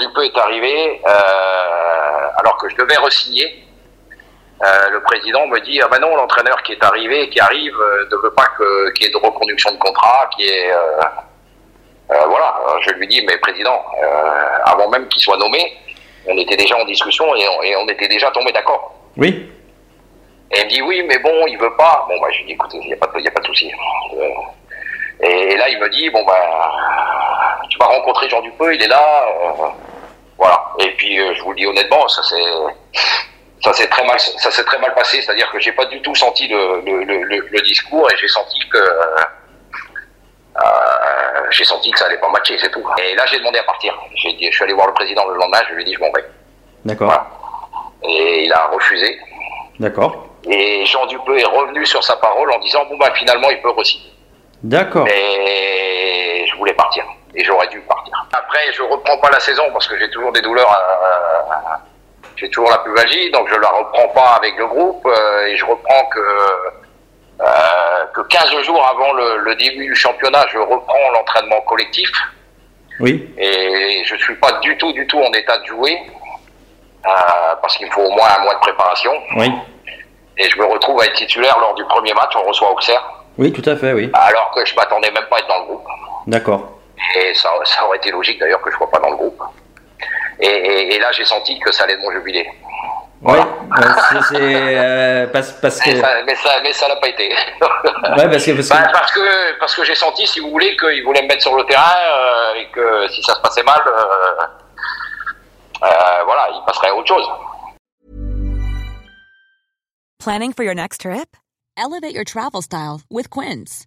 Dupeux est arrivé, euh, alors que je devais resigner, Euh, le président me dit ah ben non l'entraîneur qui est arrivé qui arrive euh, ne veut pas que qu'il y ait de reconduction de contrat qui est voilà. Je lui dis mais président avant même qu'il soit nommé on était déjà en discussion et on, et on était déjà tombé d'accord. Oui. Et il me dit oui mais bon il veut pas. Bon bah je lui dis écoutez il n'y a pas de, y a pas de souci. Et, là il me dit bon bah tu vas rencontrer Jean Dupeux il est là voilà et puis je vous le dis honnêtement ça c'est ça s'est très mal, ça s'est très mal passé. C'est-à-dire que j'ai pas du tout senti le, le, le, le discours et j'ai senti que euh, j'ai senti que ça allait pas matcher, c'est tout. Et là, j'ai demandé à partir. J'ai dit, je suis allé voir le président le lendemain. Je lui ai dit, je m'en vais. D'accord. Et il a refusé. D'accord. Et Jean Dupeux est revenu sur sa parole en disant, bon bah finalement, il peut re D'accord. Et je voulais partir. Et j'aurais dû partir. Après, je reprends pas la saison parce que j'ai toujours des douleurs. À, j'ai toujours la pubalgie, donc je la reprends pas avec le groupe euh, et je reprends que euh, que 15 jours avant le, début du championnat, je reprends l'entraînement collectif. Oui. Et je suis pas du tout, du tout en état de jouer euh, parce qu'il me faut au moins un mois de préparation. Oui. Et je me retrouve à être titulaire lors du premier match. On reçoit Auxerre. Oui, tout à fait, oui. Alors que je m'attendais même pas à être dans le groupe. D'accord. Et ça, ça aurait été logique d'ailleurs que je sois pas dans le groupe. Et, là, j'ai senti que ça allait être mon jubilé. Oui, euh, parce, que. Mais ça, mais ça, l'a pas été. ouais, parce que parce que, bah, parce que, j'ai senti, si vous voulez, qu'il voulait me mettre sur le terrain euh, et que si ça se passait mal, euh, euh, voilà, il passerait à autre chose. Planning for your next trip? Elevate your travel style with Quince.